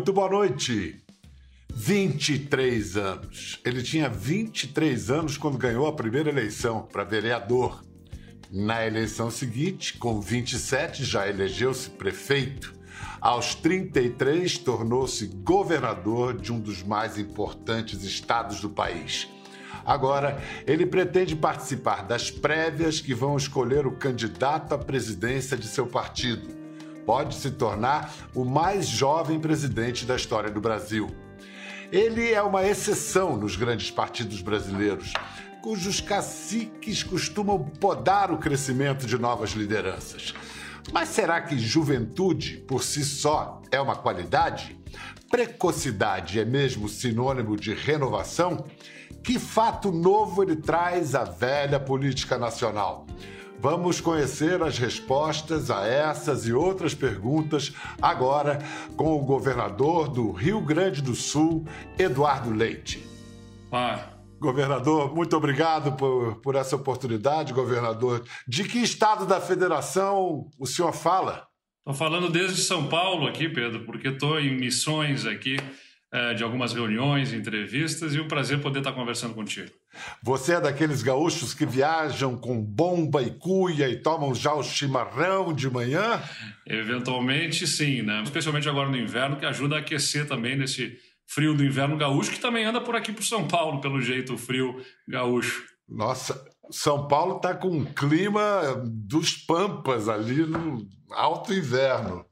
muito boa noite. 23 anos. Ele tinha 23 anos quando ganhou a primeira eleição para vereador. Na eleição seguinte, com 27, já elegeu-se prefeito. Aos 33, tornou-se governador de um dos mais importantes estados do país. Agora, ele pretende participar das prévias que vão escolher o candidato à presidência de seu partido pode se tornar o mais jovem presidente da história do Brasil. Ele é uma exceção nos grandes partidos brasileiros, cujos caciques costumam podar o crescimento de novas lideranças. Mas será que juventude, por si só, é uma qualidade? Precocidade é mesmo sinônimo de renovação? Que fato novo ele traz à velha política nacional? Vamos conhecer as respostas a essas e outras perguntas agora com o governador do Rio Grande do Sul, Eduardo Leite. Ah. Governador, muito obrigado por, por essa oportunidade, governador. De que estado da federação o senhor fala? Estou falando desde São Paulo aqui, Pedro, porque estou em missões aqui é, de algumas reuniões, entrevistas, e o um prazer poder estar conversando contigo. Você é daqueles gaúchos que viajam com bomba e cuia e tomam já o chimarrão de manhã? Eventualmente, sim, né? Especialmente agora no inverno, que ajuda a aquecer também nesse frio do inverno gaúcho, que também anda por aqui por São Paulo, pelo jeito frio gaúcho. Nossa, São Paulo está com um clima dos pampas ali no alto inverno.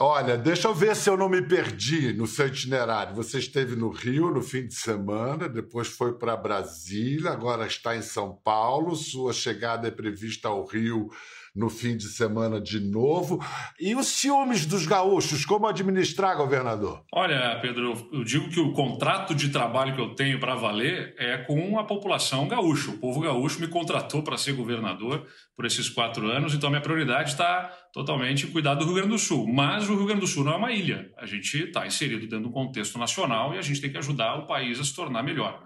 Olha, deixa eu ver se eu não me perdi no seu itinerário. Você esteve no Rio no fim de semana, depois foi para Brasília, agora está em São Paulo. Sua chegada é prevista ao Rio no fim de semana de novo. E os ciúmes dos gaúchos, como administrar, governador? Olha, Pedro, eu digo que o contrato de trabalho que eu tenho para valer é com a população gaúcha. O povo gaúcho me contratou para ser governador por esses quatro anos, então minha prioridade está totalmente cuidar do Rio Grande do Sul. Mas o Rio Grande do Sul não é uma ilha. A gente está inserido dentro do contexto nacional e a gente tem que ajudar o país a se tornar melhor.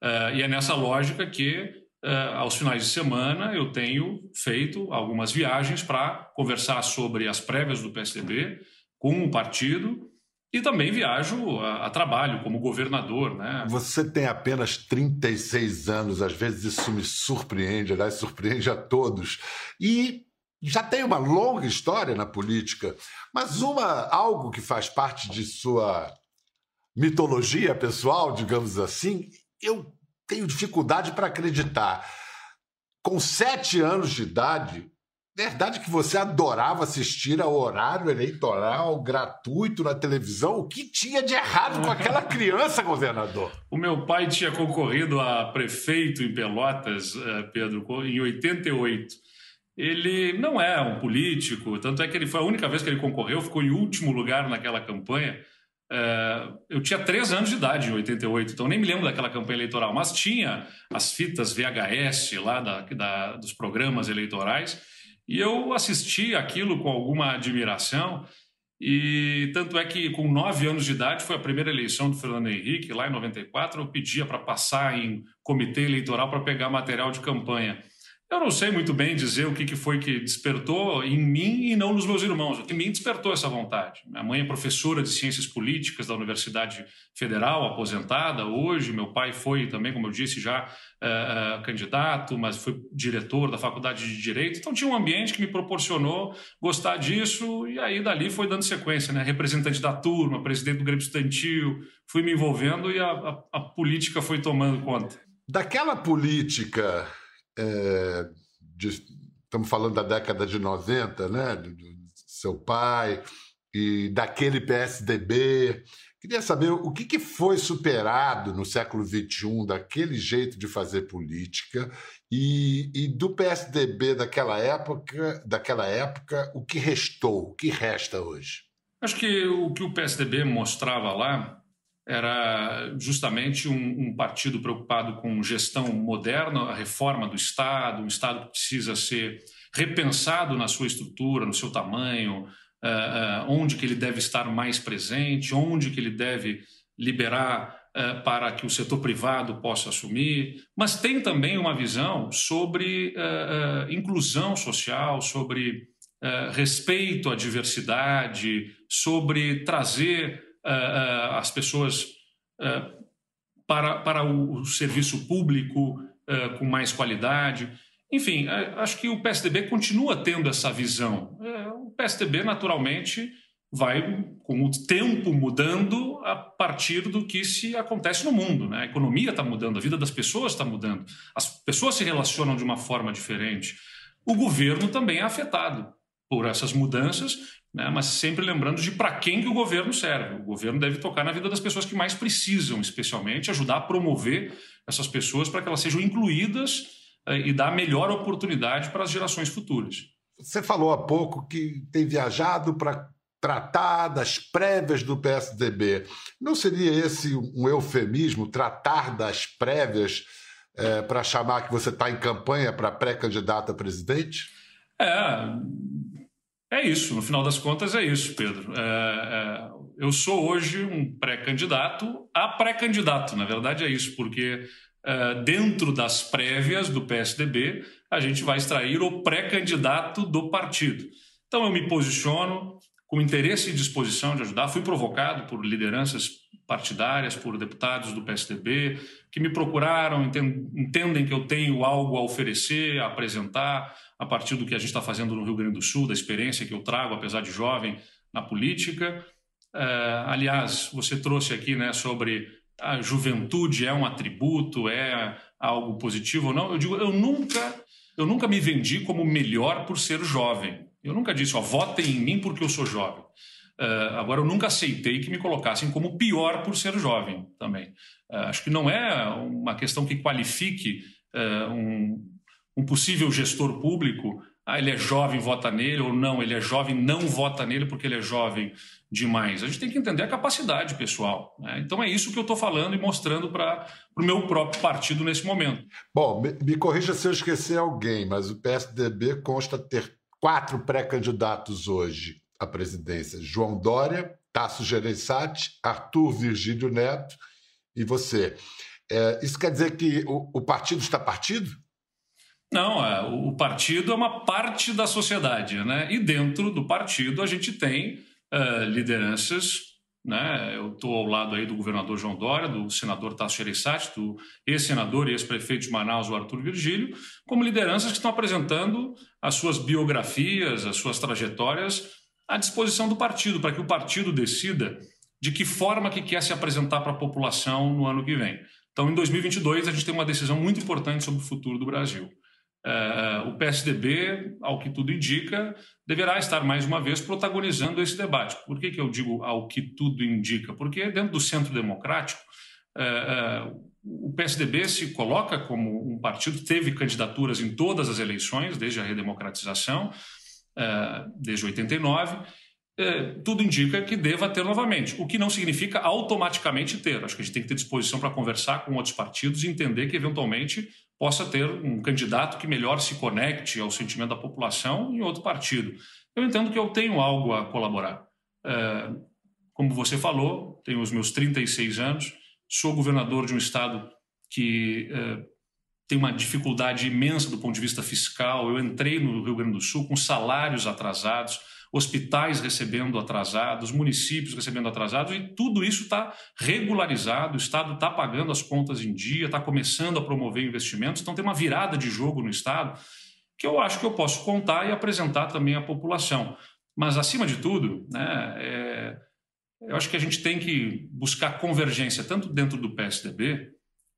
Uh, e é nessa lógica que aos finais de semana, eu tenho feito algumas viagens para conversar sobre as prévias do PSDB com o partido e também viajo a, a, trabalho como governador. Né? Você tem apenas 36 anos, às vezes isso me surpreende, aliás, surpreende a todos. E já tem uma longa história na política, mas uma algo que faz parte de sua mitologia pessoal, digamos assim, eu tenho dificuldade para acreditar. Com sete anos de idade, verdade que você adorava assistir ao horário eleitoral gratuito na televisão? O que tinha de errado com aquela criança, governador? O meu pai tinha concorrido a prefeito em Pelotas, eh, Pedro, em 88. Ele não é um político, tanto é que ele foi a única vez que ele concorreu, ficou em último lugar naquela campanha. É, eu tinha três anos de idade em 88, então nem me lembro daquela campanha eleitoral, mas tinha as fitas VHS lá da, da, dos programas eleitorais e eu assisti aquilo com alguma admiração. E tanto é que, com nove anos de idade, foi a primeira eleição do Fernando Henrique, lá em 94. Eu pedia para passar em comitê eleitoral para pegar material de campanha. Eu não sei muito bem dizer o que, foi que despertou em mim e não nos meus irmãos. O que me despertou essa vontade. Minha mãe é professora de ciências políticas da Universidade Federal, aposentada hoje. Meu pai foi também, como eu disse, já uh, candidato, mas foi diretor da Faculdade de Direito. Então tinha um ambiente que me proporcionou gostar disso e aí dali foi dando sequência, né? Representante da turma, presidente do Grêmio Estudantil, fui me envolvendo e a, a, a política foi tomando conta. Daquela política é, de, estamos falando da década de 90, né? Do, do seu pai e daquele PSDB. Queria saber o que, que foi superado no século XXI daquele jeito de fazer política e, e, do PSDB daquela época, daquela época, o que restou, o que resta hoje? Acho que o que o PSDB mostrava lá era justamente um, um, partido preocupado com gestão moderna, a reforma do Estado, um Estado que precisa ser repensado na sua estrutura, no seu tamanho, uh, uh, onde que ele deve estar mais presente, onde que ele deve liberar uh, para que o setor privado possa assumir, mas tem também uma visão sobre inclusão social, sobre respeito à diversidade, sobre trazer as pessoas para, para o, o serviço público com mais qualidade. Enfim, acho que o PSDB continua tendo essa visão. o PSDB, naturalmente, vai, com o tempo, mudando a partir do que se acontece no mundo. Né? A economia está mudando, a vida das pessoas está mudando, as pessoas se relacionam de uma forma diferente. O governo também é afetado por essas mudanças, né? mas sempre lembrando de para quem que o governo serve. O governo deve tocar na vida das pessoas que mais precisam, especialmente, ajudar a promover essas pessoas para que elas sejam incluídas eh, e dar melhor oportunidade para as gerações futuras. Você falou há pouco que tem viajado para tratar das prévias do PSDB. Não seria esse um eufemismo, tratar das prévias, é, para chamar que você está em campanha para pré-candidato a presidente? É, é isso. No final das contas, é isso, Pedro. É, é, eu sou hoje um pré-candidato a pré-candidato. Na verdade, é isso, porque é, dentro das prévias do PSDB, a gente vai extrair o pré-candidato do partido. Então, eu me posiciono com interesse e disposição de ajudar. Fui provocado por lideranças partidárias, por deputados do PSDB, que me procuraram, entendem que eu tenho algo a oferecer, a apresentar, a partir do que a gente está fazendo no Rio Grande do Sul, da experiência que eu trago, apesar de jovem, na política. Uh, aliás, você trouxe aqui né, sobre a juventude é um atributo, é algo positivo ou não. Eu digo, eu nunca, eu nunca me vendi como melhor por ser jovem. Eu nunca disse, ó, votem em mim porque eu sou jovem. Uh, agora, eu nunca aceitei que me colocassem como pior por ser jovem também. Uh, acho que não é uma questão que qualifique uh, um, um, possível gestor público. Ah, ele é jovem, vota nele, ou não, ele é jovem, não vota nele porque ele é jovem demais. A gente tem que entender a capacidade pessoal. Né? Então, é isso que eu estou falando e mostrando para o meu próprio partido nesse momento. Bom, me, me corrija se eu esquecer alguém, mas o PSDB consta ter quatro pré-candidatos hoje à presidência: João Dória, Tasso Gereissati, Arthur Virgílio Neto e você. É, isso quer dizer que o, o partido está partido? Não, é, o partido é uma parte da sociedade, né? E dentro do partido a gente tem uh, lideranças né? Eu estou ao lado aí do governador João Dória, do senador Tasso Gereissati, do ex-senador e ex-prefeito de Manaus, o Arthur Virgílio, como lideranças que estão apresentando as suas biografias, as suas trajetórias à disposição do partido, para que o partido decida de que forma que quer se apresentar para a população no ano que vem. Então, em 2022, a gente tem uma decisão muito importante sobre o futuro do Brasil. Uh, o PSDB, ao que tudo indica, deverá estar mais uma vez protagonizando esse debate. Por que, que eu digo ao que tudo indica? Porque dentro do centro democrático, uh, uh, o PSDB se coloca como um partido, teve candidaturas em todas as eleições, desde a redemocratização, desde 89, tudo indica que deva ter novamente, o que não significa automaticamente ter. Acho que a gente tem que ter disposição para conversar com outros partidos e entender que, eventualmente, possa ter um candidato que melhor se conecte ao sentimento da população em outro partido. Eu entendo que eu tenho algo a colaborar. É, como você falou, tenho os meus 36 anos, sou governador de um estado que é, tem uma dificuldade imensa do ponto de vista fiscal. Eu entrei no Rio Grande do Sul com salários atrasados hospitais recebendo atrasados, municípios recebendo atrasados, e tudo isso está regularizado, o Estado está pagando as contas em dia, está começando a promover investimentos, então tem uma virada de jogo no Estado que eu acho que eu posso contar e apresentar também à população. Mas, acima de tudo, né, é, eu acho que a gente tem que buscar convergência tanto dentro do PSDB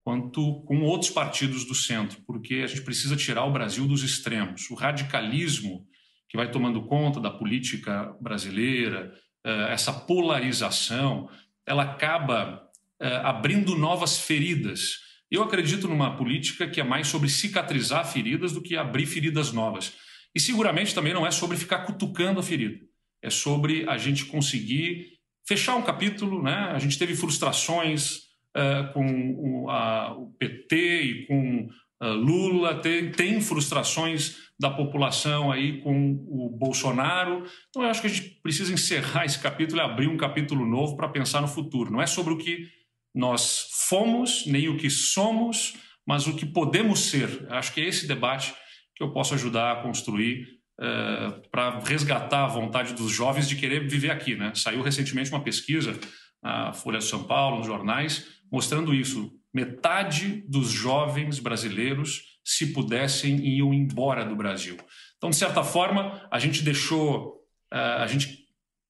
quanto com outros partidos do centro, porque a gente precisa tirar o Brasil dos extremos. O radicalismo que vai tomando conta da política brasileira, eh, essa polarização, ela acaba eh, abrindo novas feridas. Eu acredito numa política que é mais sobre cicatrizar feridas do que abrir feridas novas. E seguramente também não é sobre ficar cutucando a ferida. É sobre a gente conseguir fechar um capítulo. Né? A gente teve frustrações uh, com o, a, o PT e com Lula, tem, tem frustrações da população aí com o Bolsonaro. Então, eu acho que a gente precisa encerrar esse capítulo e abrir um capítulo novo para pensar no futuro. Não é sobre o que nós fomos, nem o que somos, mas o que podemos ser. Acho que é esse debate que eu posso ajudar a construir uh, para resgatar a vontade dos jovens de querer viver aqui. Né? Saiu recentemente uma pesquisa na Folha de São Paulo, nos jornais, mostrando isso. Metade dos jovens brasileiros, se pudessem, iam embora do Brasil. Então, de certa forma, a gente deixou, uh, a gente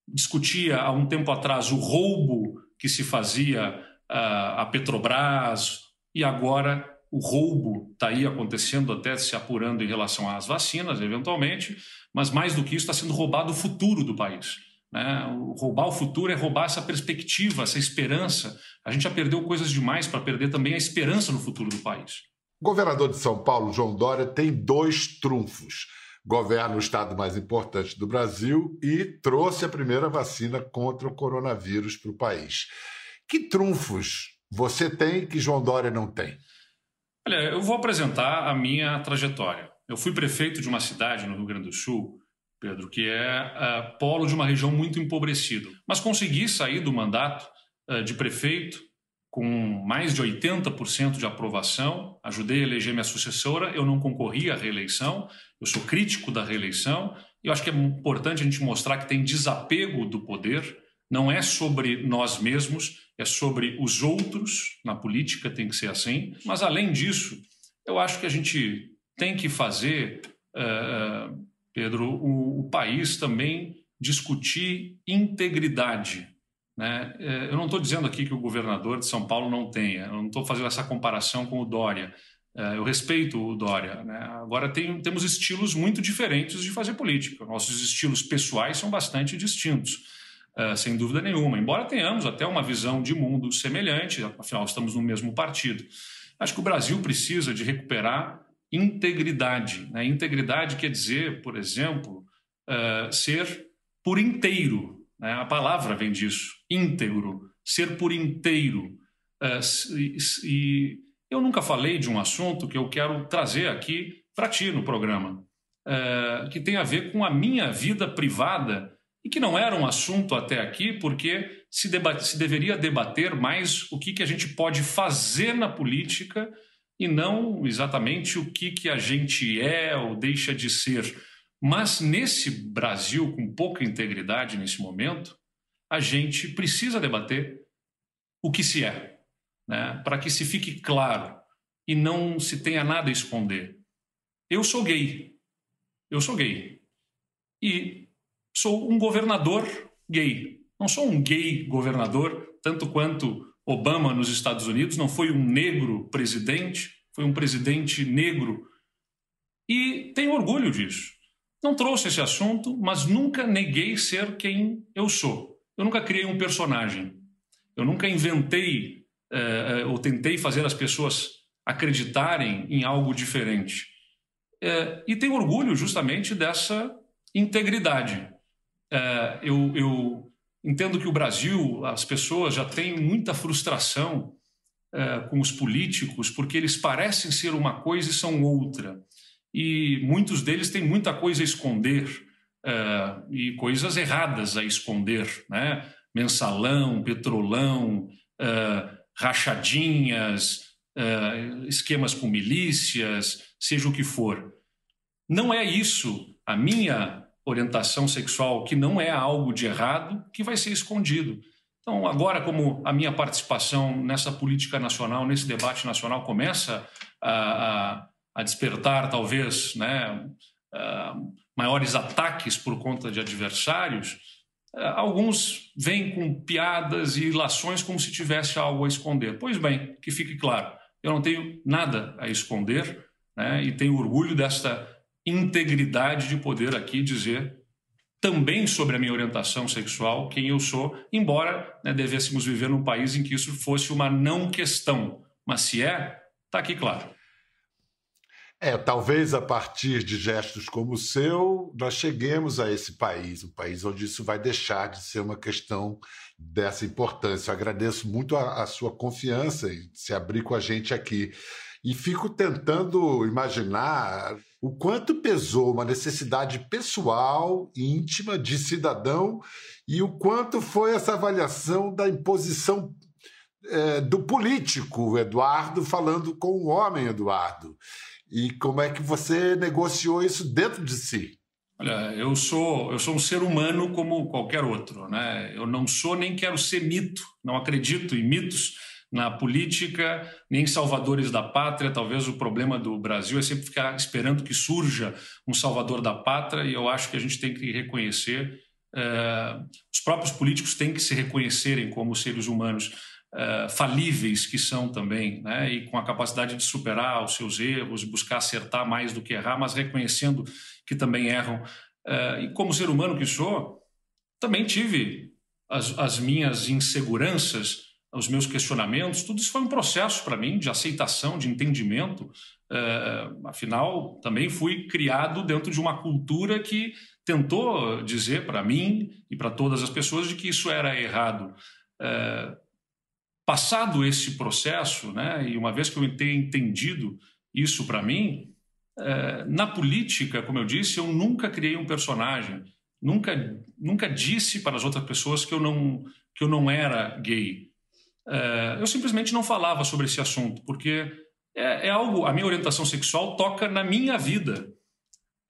discutia há um tempo atrás o roubo que se fazia uh, a Petrobras e agora o roubo está aí acontecendo, até se apurando em relação às vacinas, eventualmente, mas mais do que isso, está sendo roubado o futuro do país. Né? Roubar o futuro é roubar essa perspectiva, essa esperança. A gente já perdeu coisas demais para perder também a esperança no futuro do país. O governador de São Paulo, João Dória, tem dois trunfos. Governa o estado mais importante do Brasil e trouxe a primeira vacina contra o coronavírus para o país. Que trunfos você tem que João Dória não tem? Olha, eu vou apresentar a minha trajetória. Eu fui prefeito de uma cidade no Rio Grande do Sul, Pedro, que é uh, polo de uma região muito empobrecida. Mas consegui sair do mandato uh, de prefeito com mais de 80% de aprovação. Ajudei a eleger minha sucessora. Eu não concorri à reeleição. Eu sou crítico da reeleição. E eu acho que é importante a gente mostrar que tem desapego do poder. Não é sobre nós mesmos, é sobre os outros, na política tem que ser assim, mas além disso, eu acho que a gente tem que fazer, uh, Pedro, o, o, país também discutir integridade. Né? Eh, eu não estou dizendo aqui que o governador de São Paulo não tenha, eu não estou fazendo essa comparação com o Dória. Eu respeito o Dória. Né? Agora tem, temos estilos muito diferentes de fazer política. Nossos estilos pessoais são bastante distintos. Uh, sem dúvida nenhuma, embora tenhamos até uma visão de mundo semelhante, afinal estamos no mesmo partido. Acho que o Brasil precisa de recuperar integridade. Né? Integridade quer dizer, por exemplo, uh, ser por inteiro. Né? A palavra vem disso, íntegro, ser por inteiro. Uh, e, e, eu nunca falei de um assunto que eu quero trazer aqui para ti no programa, que tem a ver com a minha vida privada e que não era um assunto até aqui, porque se, se deveria debater mais o que, que a gente pode fazer na política e não exatamente o que, que a gente é ou deixa de ser. Mas nesse Brasil com pouca integridade nesse momento, a gente precisa debater o que se é, né? para que se fique claro e não se tenha nada a esconder. Eu sou gay. Eu sou gay. E sou um governador gay. Não sou um gay governador, tanto quanto Obama nos Estados Unidos não foi um negro presidente, foi um presidente negro. E tenho orgulho disso. Não trouxe esse assunto, mas nunca neguei ser quem eu sou. Eu nunca criei um personagem. Eu nunca inventei eh, ou tentei fazer as pessoas acreditarem em algo diferente. Eh, e tenho orgulho justamente dessa integridade. É, eu, eu, entendo que o Brasil, as pessoas já têm muita frustração é, com os políticos, porque eles parecem ser uma coisa e são outra. E muitos deles têm muita coisa a esconder é, e coisas erradas a esconder, né? Mensalão, petrolão, rachadinhas, esquemas com milícias, seja o que for. Não é isso a minha orientação sexual que não é algo de errado que vai ser escondido. Então, agora, como a minha participação nessa política nacional, nesse debate nacional, começa a, a, a despertar, talvez, né, uh, maiores ataques por conta de adversários, alguns vêm com piadas e ilações como se tivesse algo a esconder. Pois bem, que fique claro, eu não tenho nada a esconder né, e tenho orgulho desta integridade de poder aqui dizer também sobre a minha orientação sexual, quem eu sou, embora né, devêssemos viver num país em que isso fosse uma não questão. Mas se é, está aqui claro. É, talvez a partir de gestos como o seu, nós cheguemos a esse país, um país onde isso vai deixar de ser uma questão dessa importância. Eu agradeço muito a, a sua confiança em se abrir com a gente aqui. E fico tentando imaginar o quanto pesou uma necessidade pessoal, íntima, de cidadão, e o quanto foi essa avaliação da imposição é, do político Eduardo falando com o homem Eduardo. E como é que você negociou isso dentro de si? Olha, eu sou, eu sou um ser humano como qualquer outro. Né? Eu não sou nem quero ser mito, não acredito em mitos na política, nem salvadores da pátria. Talvez o problema do Brasil é sempre ficar esperando que surja um salvador da pátria, e eu acho que a gente tem que reconhecer. Uh, os próprios políticos têm que se reconhecerem como seres humanos uh, falíveis que são também, né? e com a capacidade de superar os seus erros, buscar acertar mais do que errar, mas reconhecendo que também erram. Uh, e como ser humano que sou, também tive as, as minhas inseguranças, os meus questionamentos, tudo isso foi um processo para mim de aceitação, de entendimento. Uh, afinal, também fui criado dentro de uma cultura que tentou dizer para mim e para todas as pessoas de que isso era errado. Uh, passado esse processo, né, e uma vez que eu tenha entendido isso para mim, é, na política, como eu disse, eu nunca criei um personagem, nunca, nunca disse para as outras pessoas que eu não, que eu não era gay. É, eu simplesmente não falava sobre esse assunto, porque é, é algo, a minha orientação sexual toca na minha vida.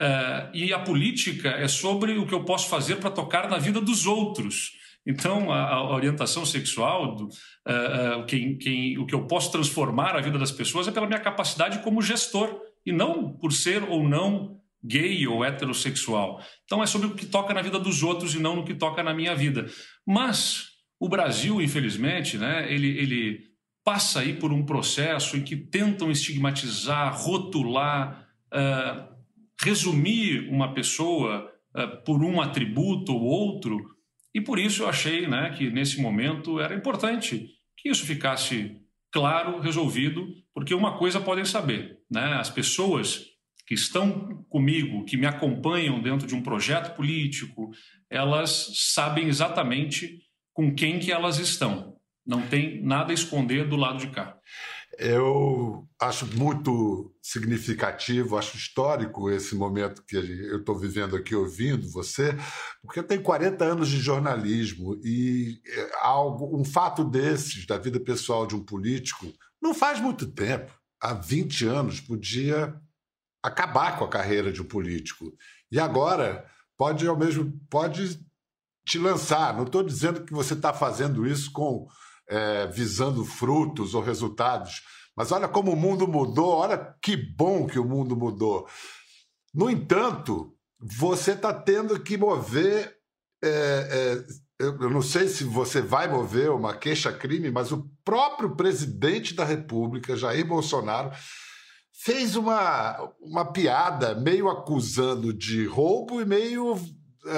É, e a política é sobre o que eu posso fazer para tocar na vida dos outros. Então, a, a orientação sexual, do, uh, uh, quem, quem, o que eu posso transformar a vida das pessoas é pela minha capacidade como gestor e não por ser ou não gay ou heterossexual. Então é sobre o que toca na vida dos outros e não no que toca na minha vida. Mas o Brasil, infelizmente, né, ele, ele passa aí por um processo em que tentam estigmatizar, rotular, uh, resumir uma pessoa uh, por um atributo ou outro. E por isso eu achei né, que nesse momento era importante que isso ficasse claro, resolvido, porque uma coisa podem saber, né? As pessoas que estão comigo, que me acompanham dentro de um projeto político, elas sabem exatamente com quem que elas estão. Não tem nada a esconder do lado de cá. Eu acho muito significativo, acho histórico esse momento que eu estou vivendo aqui ouvindo você, porque eu tenho 40 anos de jornalismo e é, algo, um fato desses da vida pessoal de um político não faz muito tempo. Há 20 anos podia acabar com a carreira de um político. E agora pode ao mesmo pode te lançar. Não estou dizendo que você está fazendo isso com é, visando frutos ou resultados. Mas olha como o mundo mudou, olha que bom que o mundo mudou. No entanto, você está tendo que mover. É, é, eu não sei se você vai mover uma queixa-crime, mas o próprio presidente da República, Jair Bolsonaro, fez uma, uma piada meio acusando de roubo e meio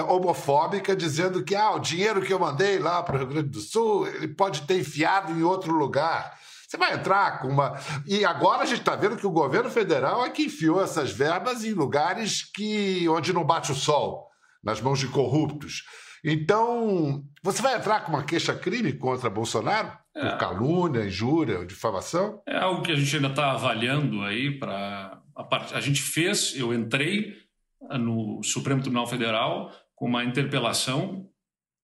homofóbica, dizendo que ah, o dinheiro que eu mandei lá para o Rio Grande do Sul ele pode ter enfiado em outro lugar. Você vai entrar com uma. E agora a gente está vendo que o governo federal é que enfiou essas verbas em lugares que onde não bate o sol, nas mãos de corruptos. Então, você vai entrar com uma queixa-crime contra Bolsonaro? É. Por calúnia, injúria, difamação? É algo que a gente ainda está avaliando aí para. A, part... a gente fez, eu entrei no Supremo Tribunal Federal com uma interpelação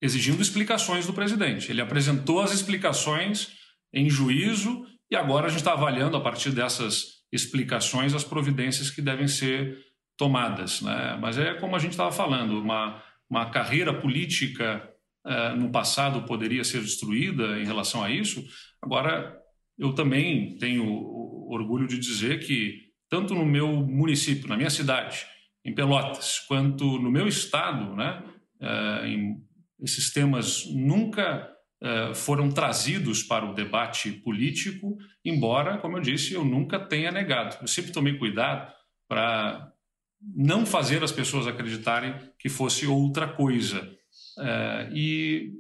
exigindo explicações do presidente. Ele apresentou as explicações em juízo e agora a gente está avaliando, a partir dessas explicações, as providências que devem ser tomadas. Né? Mas é como a gente estava falando, uma, uma carreira política uh, no passado poderia ser destruída em relação a isso. Agora, eu também tenho orgulho de dizer que, tanto no meu município, na minha cidade, em Pelotas, quanto no meu estado, né, uh, em, esses temas nunca uh, foram trazidos para o debate político, embora, como eu disse, eu nunca tenha negado. Eu sempre tomei cuidado para não fazer as pessoas acreditarem que fosse outra coisa. Uh, e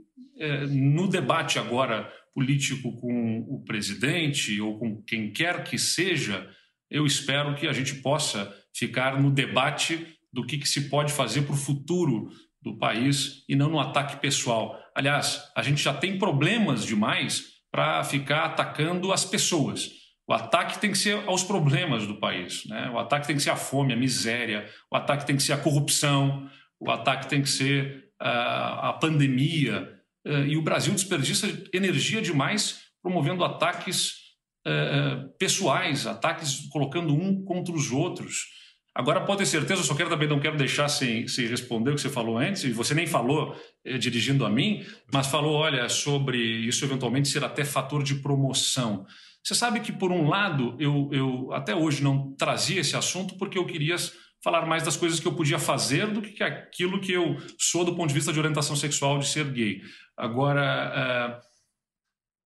no debate agora político com o presidente ou com quem quer que seja, eu espero que a gente possa ficar no debate do que, que se pode fazer para o futuro do país e não no ataque pessoal. Aliás, a gente já tem problemas demais para ficar atacando as pessoas. O ataque tem que ser aos problemas do país. Né? O ataque tem que ser a fome, a miséria, o ataque tem que ser a corrupção, o ataque tem que ser a pandemia. Uh, e o Brasil desperdiça energia demais promovendo ataques uh, pessoais, ataques colocando um contra os outros. Agora, pode ter certeza, eu só quero também não quero deixar sem, sem responder o que você falou antes, e você nem falou eh, dirigindo a mim, mas falou, olha, sobre isso eventualmente ser até fator de promoção. Você sabe que, por um lado, eu, eu até hoje não trazia esse assunto porque eu queria falar mais das coisas que eu podia fazer do que aquilo que eu sou do ponto de vista de orientação sexual de ser gay. Agora,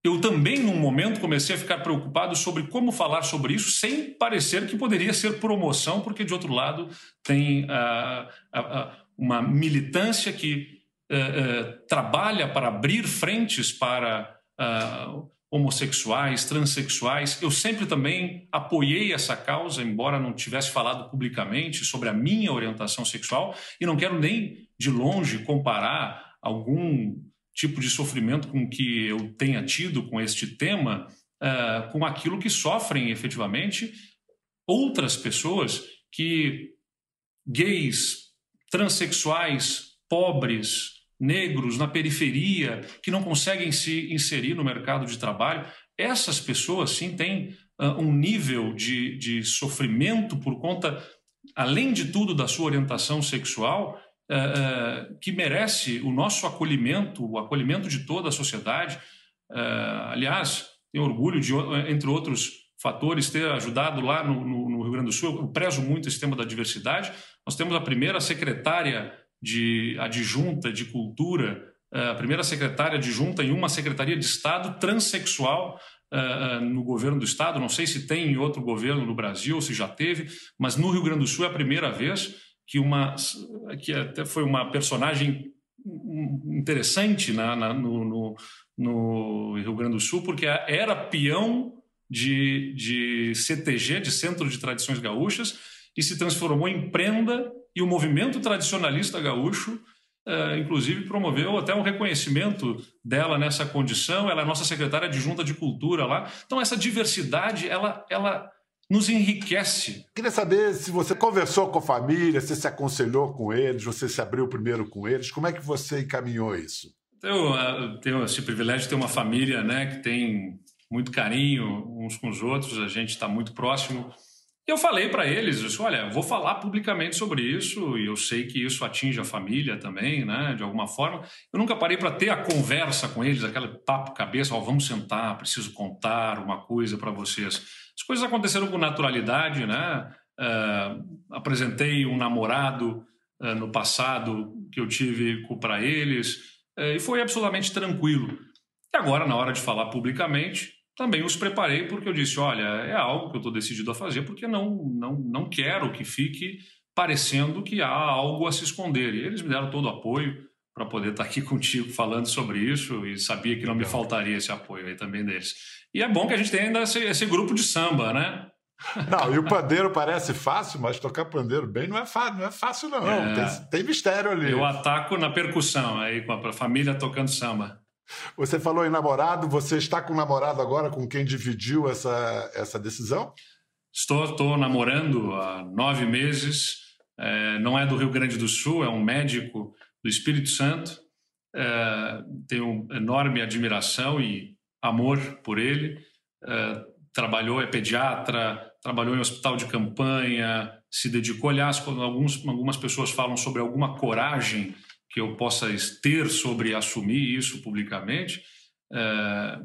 eu também, num momento, comecei a ficar preocupado sobre como falar sobre isso sem parecer que poderia ser promoção, porque, de outro lado, tem uh, uh, uma militância que uh, trabalha para abrir frentes para homossexuais, transexuais. Eu sempre também apoiei essa causa, embora não tivesse falado publicamente sobre a minha orientação sexual, e não quero nem de longe comparar algum tipo de sofrimento com que eu tenha tido com este tema, uh, com aquilo que sofrem efetivamente outras pessoas que gays, transexuais, pobres, negros na periferia, que não conseguem se inserir no mercado de trabalho, essas pessoas sim têm uh, um nível de, de sofrimento por conta, além de tudo, da sua orientação sexual, uh, que merece o nosso acolhimento, o acolhimento de toda a sociedade. Uh, aliás, tenho orgulho de, entre outros fatores, ter ajudado lá no, no, no, Rio Grande do Sul. Eu prezo muito esse tema da diversidade. Nós temos a primeira secretária de adjunta de cultura, a primeira secretária adjunta em uma secretaria de Estado transexual uh, no governo do Estado. Não sei se tem em outro governo no Brasil, se já teve, mas no Rio Grande do Sul é a primeira vez que uma que até foi uma personagem interessante na, na no, no, no, Rio Grande do Sul, porque era peão de, de CTG, de Centro de Tradições Gaúchas, e se transformou em prenda, e o movimento tradicionalista gaúcho, uh, inclusive, promoveu até um reconhecimento dela nessa condição. Ela é nossa secretária de Junta de Cultura lá. Então, essa diversidade, ela, ela nos enriquece. Queria saber se você conversou com a família, se se aconselhou com eles, você se abriu primeiro com eles, como é que você encaminhou isso? Eu, eu tenho esse privilégio de ter uma família né, que tem muito carinho uns com os outros, a gente está muito próximo. E eu falei para eles, disse, olha, vou falar publicamente sobre isso e eu sei que isso atinge a família também, né, de alguma forma. Eu nunca parei para ter a conversa com eles, aquele papo cabeça, oh, vamos sentar, preciso contar uma coisa para vocês. As coisas aconteceram com naturalidade, né? Uh, apresentei um namorado uh, no passado que eu tive para eles uh, e foi absolutamente tranquilo. E agora, na hora de falar publicamente, também os preparei porque eu disse, olha, é algo que eu estou decidido a fazer porque não, não, não quero que fique parecendo que há algo a se esconder. E eles me deram todo o apoio para poder estar tá aqui contigo falando sobre isso e sabia que não me faltaria esse apoio aí também deles. E é bom que a gente tenha ainda esse, esse grupo de samba, né? Não, e o pandeiro parece fácil, mas tocar pandeiro bem não é fácil, não é fácil não. É, tem, tem, mistério ali. Eu ataco na percussão aí com a família tocando samba. Você falou em namorado, você está com um namorado agora com quem dividiu essa, essa decisão? Estou, estou namorando há nove meses. É, não é do Rio Grande do Sul, é um médico do Espírito Santo. É, tenho enorme admiração e amor por ele. É, trabalhou, é pediatra, trabalhou em hospital de campanha, se dedicou. Aliás, quando alguns, algumas pessoas falam sobre alguma coragem que eu possa ter sobre assumir isso publicamente, é,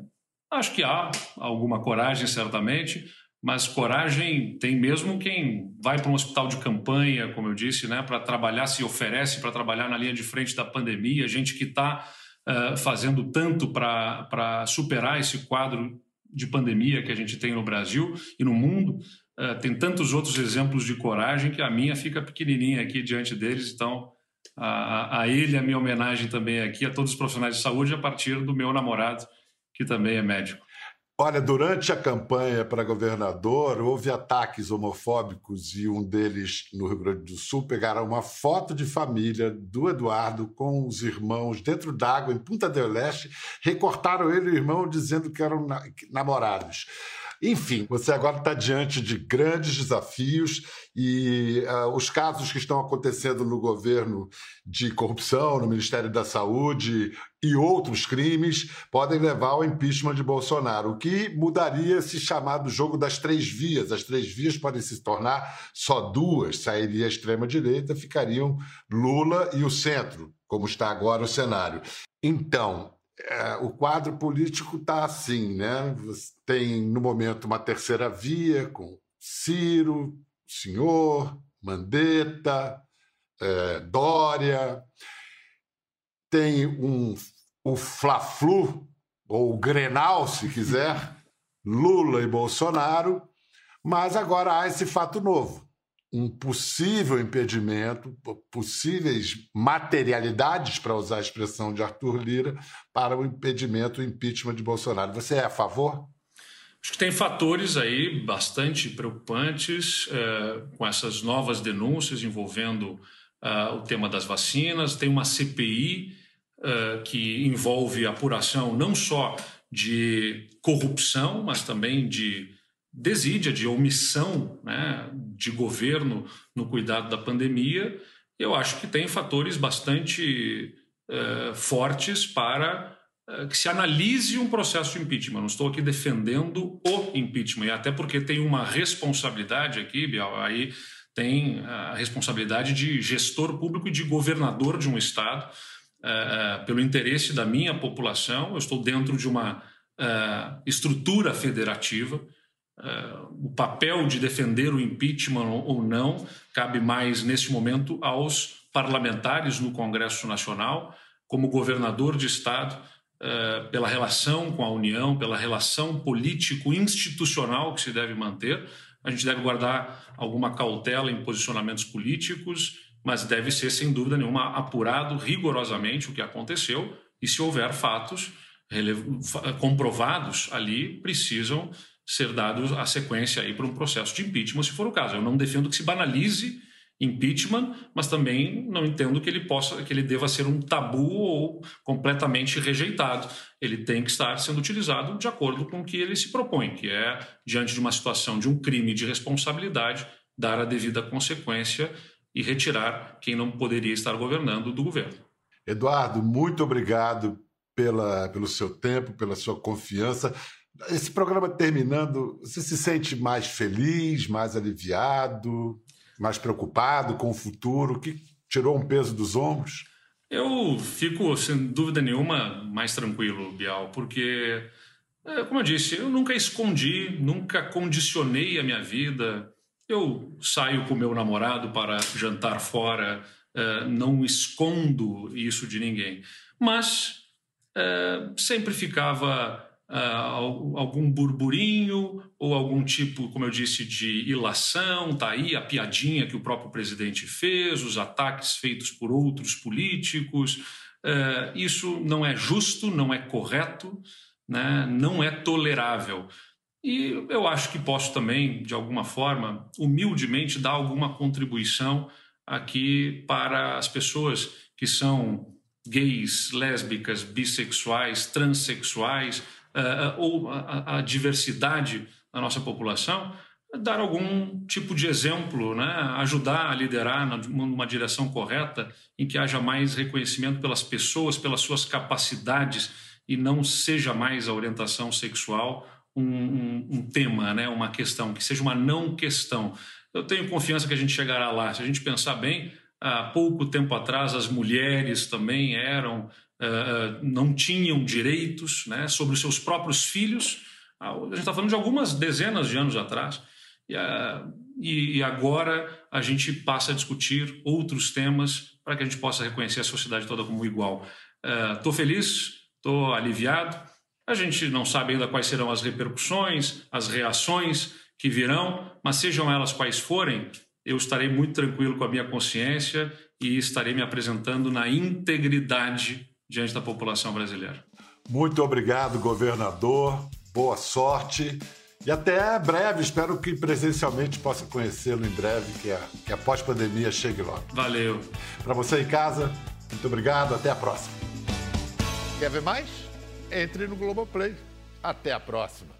acho que há alguma coragem, certamente, mas coragem tem mesmo quem vai para um hospital de campanha, como eu disse, né, para trabalhar, se oferece para trabalhar na linha de frente da pandemia, gente que está uh, eh, fazendo tanto para superar esse quadro de pandemia que a gente tem no Brasil e no mundo. Uh, tem tantos outros exemplos de coragem que a minha fica pequenininha aqui diante deles, então a, a ele a minha homenagem também aqui a todos os profissionais de saúde a partir do meu namorado, que também é médico. Olha, durante a campanha para governador, houve ataques homofóbicos e um deles, no Rio Grande do Sul, pegaram uma foto de família do Eduardo com os irmãos dentro d'água, em Punta del Leste, recortaram ele e o irmão dizendo que eram namorados. Enfim, você agora está diante de grandes desafios e uh, os casos que estão acontecendo no governo de corrupção, no Ministério da Saúde e outros crimes podem levar ao impeachment de Bolsonaro, o que mudaria esse chamado jogo das três vias. As três vias podem se tornar só duas, sairia a extrema-direita, ficariam Lula e o centro, como está agora o cenário. Então, é, o quadro político está assim, né? Você tem, no momento, uma terceira via com Ciro, Senhor, Mandetta, é, Dória. Tem um, o Fla-Flu, ou o Grenal, se quiser, Lula e Bolsonaro. Mas agora há esse fato novo um possível impedimento, possíveis materialidades, para usar a expressão de Arthur Lira, para o impedimento, o impeachment de Bolsonaro. Você é a favor? Acho que tem fatores aí bastante preocupantes é, com essas novas denúncias envolvendo é, o tema das vacinas. Tem uma CPI é, que envolve apuração não só de corrupção, mas também de desídia, de omissão né, de governo no cuidado da pandemia, eu acho que tem fatores bastante uh, fortes para uh, que se analise um processo de impeachment. Não estou aqui defendendo o impeachment, e até porque tem uma responsabilidade aqui, Bial, aí tem a responsabilidade de gestor público e de governador de um Estado, uh, pelo interesse da minha população. Eu estou dentro de uma estrutura federativa o papel de defender o impeachment ou não cabe mais, neste momento, aos parlamentares no Congresso Nacional, como governador de Estado, uh, pela relação com a União, pela relação político-institucional que se deve manter. A gente deve guardar alguma cautela em posicionamentos políticos, mas deve ser, sem dúvida nenhuma, apurado rigorosamente o que aconteceu e, se houver fatos comprovados ali, precisam ser dado a sequência aí para um processo de impeachment, se for o caso. Eu não defendo que se banalize impeachment, mas também não entendo que ele possa, que ele deva ser um tabu ou completamente rejeitado. Ele tem que estar sendo utilizado de acordo com o que ele se propõe, que é diante de uma situação de um crime de responsabilidade, dar a devida consequência e retirar quem não poderia estar governando do governo. Eduardo, muito obrigado pela, pelo seu tempo, pela sua confiança. Esse programa terminando, você se sente mais feliz, mais aliviado, mais preocupado com o futuro? Que tirou um peso dos ombros? Eu fico, sem dúvida nenhuma, mais tranquilo, Bial, porque, é, como eu disse, eu nunca escondi, nunca condicionei a minha vida. Eu saio com meu namorado para jantar fora, é, não escondo isso de ninguém. Mas é, sempre ficava uh, algum burburinho ou algum tipo, como eu disse, de ilação, tá aí a piadinha que o próprio presidente fez, os ataques feitos por outros políticos. Uh, isso não é justo, não é correto, né? não é tolerável. E eu acho que posso também, de alguma forma, humildemente dar alguma contribuição aqui para as pessoas que são gays, lésbicas, bissexuais, transexuais, uh, ou a, a, diversidade da nossa população, dar algum tipo de exemplo, né? ajudar a liderar numa direção correta, em que haja mais reconhecimento pelas pessoas, pelas suas capacidades, e não seja mais a orientação sexual um, um, um tema, né? uma questão, que seja uma não questão. Eu tenho confiança que a gente chegará lá. Se a gente pensar bem, há pouco tempo atrás as mulheres também eram não tinham direitos né, sobre os seus próprios filhos. Ah, a gente está falando de algumas dezenas de anos atrás. E, uh, e, agora a gente passa a discutir outros temas para que a gente possa reconhecer a sociedade toda como igual. Estou uh, feliz, estou aliviado. A gente não sabe ainda quais serão as repercussões, as reações que virão, mas sejam elas quais forem, eu estarei muito tranquilo com a minha consciência e estarei me apresentando na integridade diante da população brasileira. Muito obrigado, governador. Boa sorte. E até breve, espero que presencialmente possa conhecê-lo em breve, que a, que a pós-pandemia chegue logo. Valeu. Para você em casa, muito obrigado, até a próxima. Quer ver mais? Entre no Globoplay. Até a próxima.